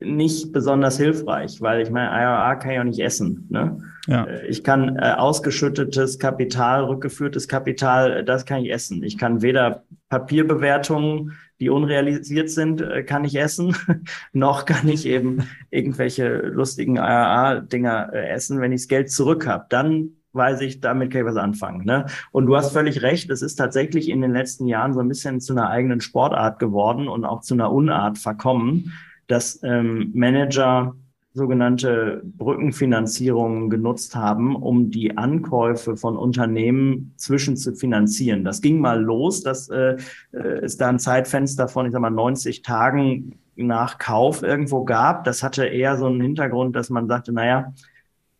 nicht besonders hilfreich, weil ich meine, IRA kann ich auch nicht essen. Ne? Ja. Äh, ich kann äh, ausgeschüttetes Kapital, rückgeführtes Kapital, das kann ich essen. Ich kann weder Papierbewertungen die unrealisiert sind, äh, kann ich essen. Noch kann ich eben irgendwelche lustigen AAA-Dinger äh, essen, wenn ich das Geld zurück habe. Dann weiß ich, damit kann ich was anfangen. Ne? Und du hast völlig recht, es ist tatsächlich in den letzten Jahren so ein bisschen zu einer eigenen Sportart geworden und auch zu einer Unart verkommen, dass ähm, Manager sogenannte Brückenfinanzierungen genutzt haben, um die Ankäufe von Unternehmen zwischen zu finanzieren. Das ging mal los, dass äh, es da ein Zeitfenster von, ich sag mal, 90 Tagen nach Kauf irgendwo gab. Das hatte eher so einen Hintergrund, dass man sagte, naja,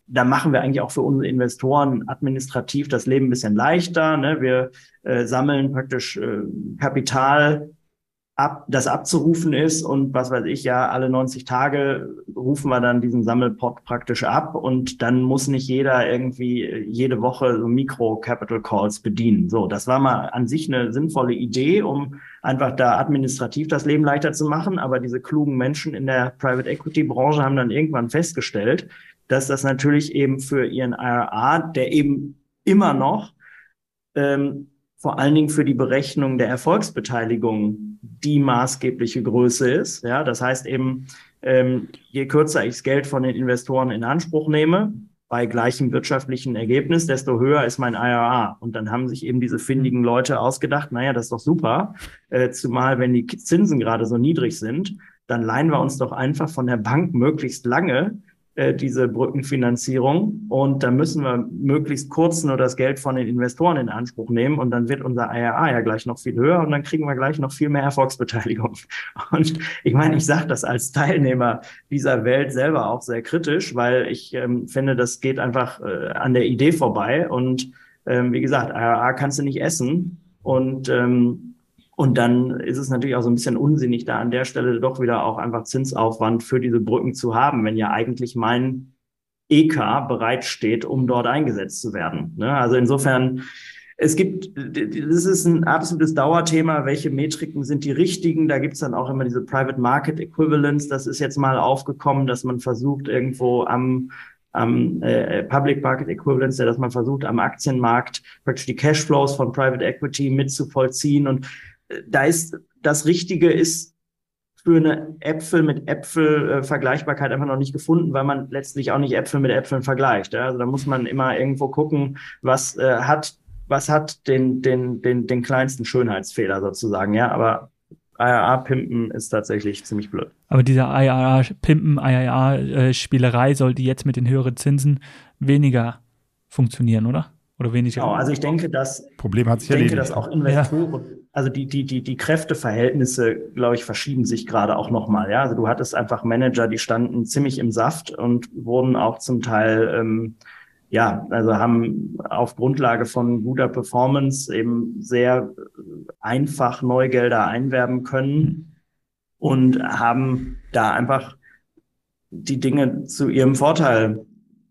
da machen wir eigentlich auch für unsere Investoren administrativ das Leben ein bisschen leichter. Ne? Wir äh, sammeln praktisch äh, Kapital ab, das abzurufen ist und was weiß ich ja, alle 90 Tage rufen wir dann diesen Sammelpot praktisch ab und dann muss nicht jeder irgendwie jede Woche so Mikro-Capital-Calls bedienen. So, das war mal an sich eine sinnvolle Idee, um einfach da administrativ das Leben leichter zu machen. Aber diese klugen Menschen in der Private Equity-Branche haben dann irgendwann festgestellt, dass das natürlich eben für ihren IRA, der eben immer noch ähm, vor allen Dingen für die Berechnung der Erfolgsbeteiligung die maßgebliche Größe ist. Ja, das heißt eben, ähm, je kürzer ich das Geld von den Investoren in Anspruch nehme, bei gleichem wirtschaftlichen Ergebnis, desto höher ist mein IRA. Und dann haben sich eben diese findigen Leute ausgedacht, naja, das ist doch super, äh, zumal wenn die Zinsen gerade so niedrig sind, dann leihen wir uns doch einfach von der Bank möglichst lange äh, diese Brückenfinanzierung. Und da müssen wir möglichst kurz nur das Geld von den Investoren in Anspruch nehmen. Und dann wird unser IRA ja gleich noch viel höher. Und dann kriegen wir gleich noch viel mehr Erfolgsbeteiligung. Und ich meine, ich sage das als Teilnehmer dieser Welt selber auch sehr kritisch, weil ich ähm, finde, das geht einfach äh, an der Idee vorbei. Und ähm, wie gesagt, IRA kannst du nicht essen. Und ähm, und dann ist es natürlich auch so ein bisschen unsinnig, da an der Stelle doch wieder auch einfach Zinsaufwand für diese Brücken zu haben, wenn ja eigentlich mein EK bereitsteht, um dort eingesetzt zu werden. Ne? Also insofern, es gibt, das ist ein absolutes Dauerthema, welche Metriken sind die richtigen. Da gibt's dann auch immer diese Private Market Equivalence. Das ist jetzt mal aufgekommen, dass man versucht, irgendwo am am äh, Public Market Equivalence, dass man versucht, am Aktienmarkt praktisch die Cashflows von Private Equity mitzuvollziehen. Und da ist das Richtige ist für eine Äpfel mit Äpfel äh, Vergleichbarkeit einfach noch nicht gefunden, weil man letztlich auch nicht Äpfel mit Äpfeln vergleicht. Also da muss man immer irgendwo gucken, was äh, hat was hat den den den den kleinsten Schönheitsfehler sozusagen. Ja, aber IRA-Pimpen ist tatsächlich ziemlich blöd. Aber dieser IRA-Pimpen, IRA-Spielerei sollte jetzt mit den höheren Zinsen weniger funktionieren, oder? Oder weniger? Genau, also ich denke, dass Problem hat sich ich denke, dass auch Investoren, ja. Also die, die, die, die Kräfteverhältnisse, glaube ich, verschieben sich gerade auch nochmal. Ja, also du hattest einfach Manager, die standen ziemlich im Saft und wurden auch zum Teil ähm, ja, also haben auf Grundlage von guter Performance eben sehr einfach Neugelder einwerben können und haben da einfach die Dinge zu ihrem Vorteil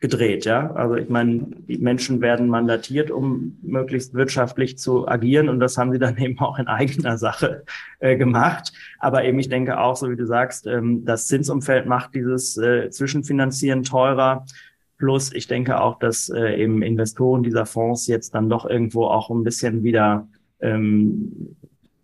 gedreht, ja. Also ich meine, die Menschen werden mandatiert, um möglichst wirtschaftlich zu agieren und das haben sie dann eben auch in eigener Sache äh, gemacht. Aber eben, ich denke auch, so wie du sagst, ähm, das Zinsumfeld macht dieses äh, Zwischenfinanzieren teurer. Plus, ich denke auch, dass äh, eben Investoren dieser Fonds jetzt dann doch irgendwo auch ein bisschen wieder, ähm,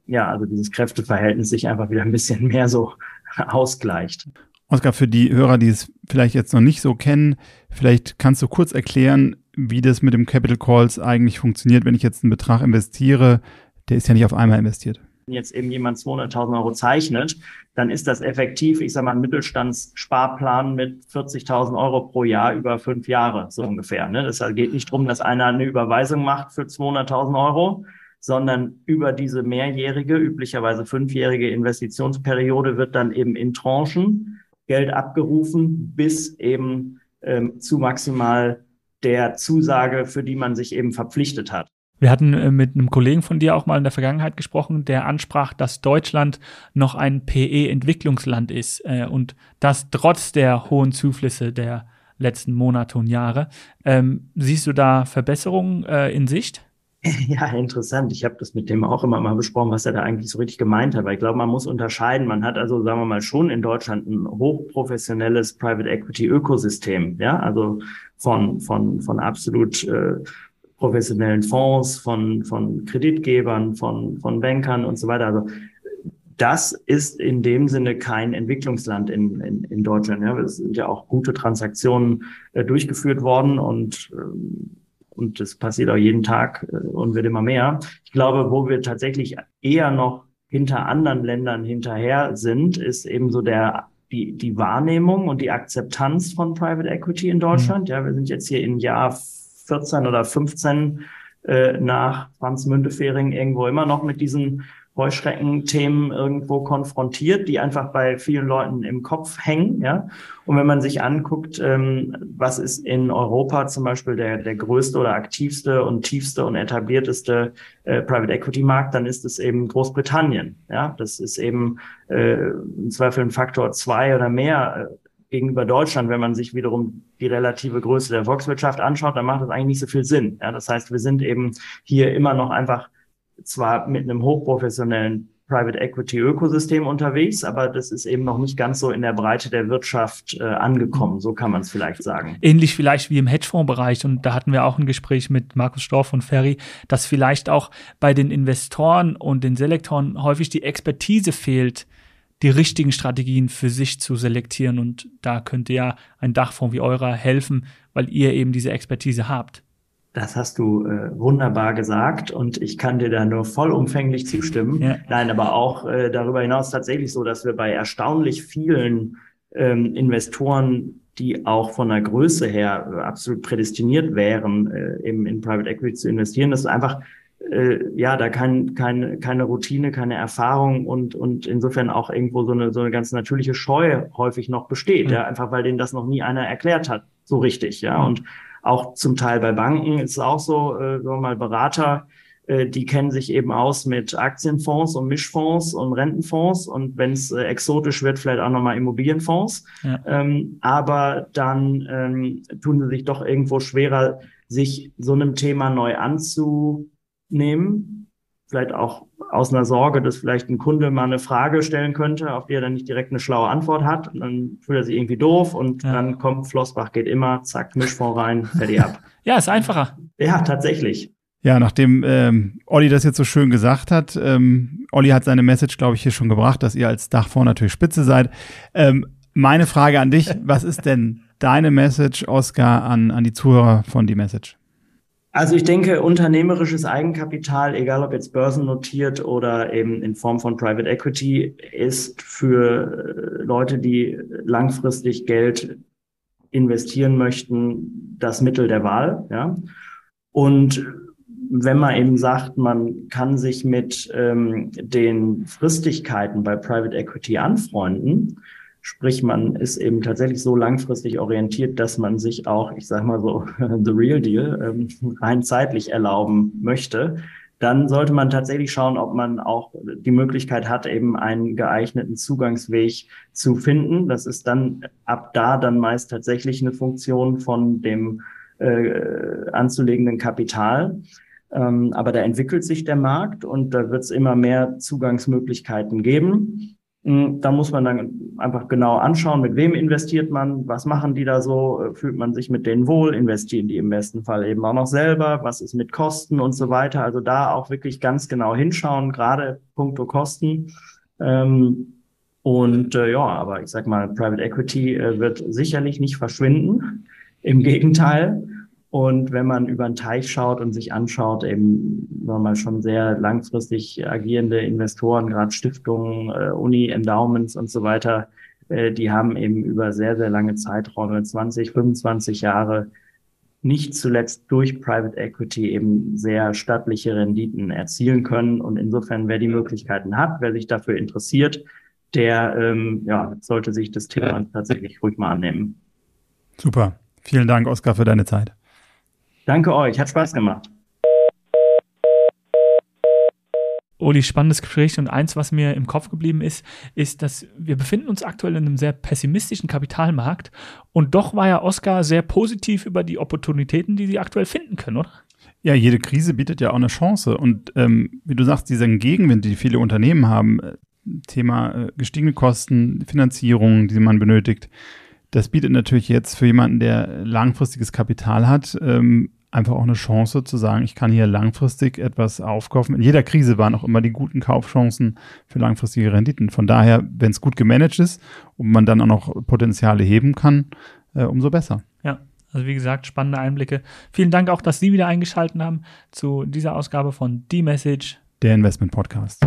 ja, also dieses Kräfteverhältnis sich einfach wieder ein bisschen mehr so ausgleicht. Oskar, für die Hörer, die es vielleicht jetzt noch nicht so kennen, vielleicht kannst du kurz erklären, wie das mit dem Capital Calls eigentlich funktioniert, wenn ich jetzt einen Betrag investiere, der ist ja nicht auf einmal investiert jetzt eben jemand 200.000 Euro zeichnet, dann ist das effektiv, ich sage mal, ein Mittelstandssparplan mit 40.000 Euro pro Jahr über fünf Jahre, so ungefähr. Ne? Das geht nicht darum, dass einer eine Überweisung macht für 200.000 Euro, sondern über diese mehrjährige, üblicherweise fünfjährige Investitionsperiode wird dann eben in Tranchen Geld abgerufen, bis eben ähm, zu maximal der Zusage, für die man sich eben verpflichtet hat. Wir hatten äh, mit einem Kollegen von dir auch mal in der Vergangenheit gesprochen, der ansprach, dass Deutschland noch ein PE-Entwicklungsland ist äh, und das trotz der hohen Zuflüsse der letzten Monate und Jahre. Ähm, siehst du da Verbesserungen äh, in Sicht? Ja, interessant. Ich habe das mit dem auch immer mal besprochen, was er da eigentlich so richtig gemeint hat. Weil ich glaube, man muss unterscheiden. Man hat also, sagen wir mal, schon in Deutschland ein hochprofessionelles Private Equity Ökosystem. Ja, also von, von, von absolut äh, professionellen Fonds, von, von Kreditgebern, von, von Bankern und so weiter. Also das ist in dem Sinne kein Entwicklungsland in, in, in Deutschland. Ja, es sind ja auch gute Transaktionen äh, durchgeführt worden und ähm, und das passiert auch jeden Tag äh, und wird immer mehr. Ich glaube, wo wir tatsächlich eher noch hinter anderen Ländern hinterher sind, ist eben so der die, die Wahrnehmung und die Akzeptanz von Private Equity in Deutschland. Mhm. Ja, wir sind jetzt hier in Jahr 14 oder 15 äh, nach Franz Müntefering irgendwo immer noch mit diesen Heuschrecken-Themen irgendwo konfrontiert, die einfach bei vielen Leuten im Kopf hängen. Ja? Und wenn man sich anguckt, ähm, was ist in Europa zum Beispiel der, der größte oder aktivste und tiefste und etablierteste äh, Private Equity Markt, dann ist es eben Großbritannien. Ja, das ist eben äh, im Zweifel ein Faktor zwei oder mehr äh, gegenüber Deutschland, wenn man sich wiederum die relative Größe der Volkswirtschaft anschaut, dann macht das eigentlich nicht so viel Sinn. Ja, das heißt, wir sind eben hier immer noch einfach zwar mit einem hochprofessionellen Private Equity Ökosystem unterwegs, aber das ist eben noch nicht ganz so in der Breite der Wirtschaft äh, angekommen, so kann man es vielleicht sagen. Ähnlich vielleicht wie im Hedgefondsbereich und da hatten wir auch ein Gespräch mit Markus Storff und Ferry, dass vielleicht auch bei den Investoren und den Selektoren häufig die Expertise fehlt, die richtigen Strategien für sich zu selektieren. Und da könnte ja ein Dachfonds wie eurer helfen, weil ihr eben diese Expertise habt. Das hast du äh, wunderbar gesagt und ich kann dir da nur vollumfänglich zustimmen. Ja. Nein, aber auch äh, darüber hinaus tatsächlich so, dass wir bei erstaunlich vielen ähm, Investoren, die auch von der Größe her äh, absolut prädestiniert wären, äh, eben in Private Equity zu investieren, dass einfach äh, ja, da kein, keine, keine Routine, keine Erfahrung und, und insofern auch irgendwo so eine, so eine ganz natürliche Scheu häufig noch besteht, mhm. ja, einfach weil denen das noch nie einer erklärt hat, so richtig, ja, mhm. und auch zum Teil bei Banken ist es auch so, äh, sagen wir mal, Berater, äh, die kennen sich eben aus mit Aktienfonds und Mischfonds und Rentenfonds und wenn es äh, exotisch wird, vielleicht auch nochmal Immobilienfonds. Ja. Ähm, aber dann ähm, tun sie sich doch irgendwo schwerer, sich so einem Thema neu anzu nehmen. Vielleicht auch aus einer Sorge, dass vielleicht ein Kunde mal eine Frage stellen könnte, auf die er dann nicht direkt eine schlaue Antwort hat. Und dann fühlt er sich irgendwie doof und ja. dann kommt Flossbach geht immer, zack, Mischfonds rein, fertig ab. ja, ist einfacher. Ja, tatsächlich. Ja, nachdem ähm, Olli das jetzt so schön gesagt hat, ähm, Olli hat seine Message, glaube ich, hier schon gebracht, dass ihr als Dachfonds natürlich spitze seid. Ähm, meine Frage an dich, was ist denn deine Message, Oskar, an, an die Zuhörer von die Message? Also ich denke, unternehmerisches Eigenkapital, egal ob jetzt börsennotiert oder eben in Form von Private Equity, ist für äh, Leute, die langfristig Geld investieren möchten, das Mittel der Wahl. Ja? Und wenn man eben sagt, man kann sich mit ähm, den Fristigkeiten bei Private Equity anfreunden, sprich man ist eben tatsächlich so langfristig orientiert, dass man sich auch, ich sage mal so, the real deal, ähm, rein zeitlich erlauben möchte, dann sollte man tatsächlich schauen, ob man auch die Möglichkeit hat, eben einen geeigneten Zugangsweg zu finden. Das ist dann ab da dann meist tatsächlich eine Funktion von dem äh, anzulegenden Kapital. Ähm, aber da entwickelt sich der Markt und da wird es immer mehr Zugangsmöglichkeiten geben. Hm, da muss man dann einfach genau anschauen, mit wem investiert man, was machen die da so, äh, fühlt man sich mit denen wohl, investieren die im besten Fall eben auch noch selber, was ist mit Kosten und so weiter. Also da auch wirklich ganz genau hinschauen, gerade puncto Kosten. Ähm, und äh, ja, aber ich sag mal, Private Equity äh, wird sicherlich nicht verschwinden. Im Gegenteil. Und wenn man über den Teich schaut und sich anschaut, eben mal schon sehr langfristig agierende Investoren, gerade Stiftungen, äh, Uni, Endowments und so weiter, äh, die haben eben über sehr, sehr lange Zeiträume, 20, 25 Jahre, nicht zuletzt durch Private Equity eben sehr stattliche Renditen erzielen können. Und insofern, wer die Möglichkeiten hat, wer sich dafür interessiert, der ähm, ja, sollte sich das Thema tatsächlich ruhig mal annehmen. Super. Vielen Dank, Oskar, für deine Zeit. Danke euch, hat Spaß gemacht. Uli, spannendes Gespräch und eins, was mir im Kopf geblieben ist, ist, dass wir befinden uns aktuell in einem sehr pessimistischen Kapitalmarkt und doch war ja Oskar sehr positiv über die Opportunitäten, die sie aktuell finden können, oder? Ja, jede Krise bietet ja auch eine Chance und ähm, wie du sagst, dieser Gegenwind, die viele Unternehmen haben, äh, Thema äh, gestiegene Kosten, Finanzierung, die man benötigt, das bietet natürlich jetzt für jemanden, der langfristiges Kapital hat, ähm, einfach auch eine Chance zu sagen, ich kann hier langfristig etwas aufkaufen. In jeder Krise waren auch immer die guten Kaufchancen für langfristige Renditen. Von daher, wenn es gut gemanagt ist und man dann auch noch Potenziale heben kann, äh, umso besser. Ja, also wie gesagt, spannende Einblicke. Vielen Dank auch, dass Sie wieder eingeschaltet haben zu dieser Ausgabe von The Message, der Investment Podcast.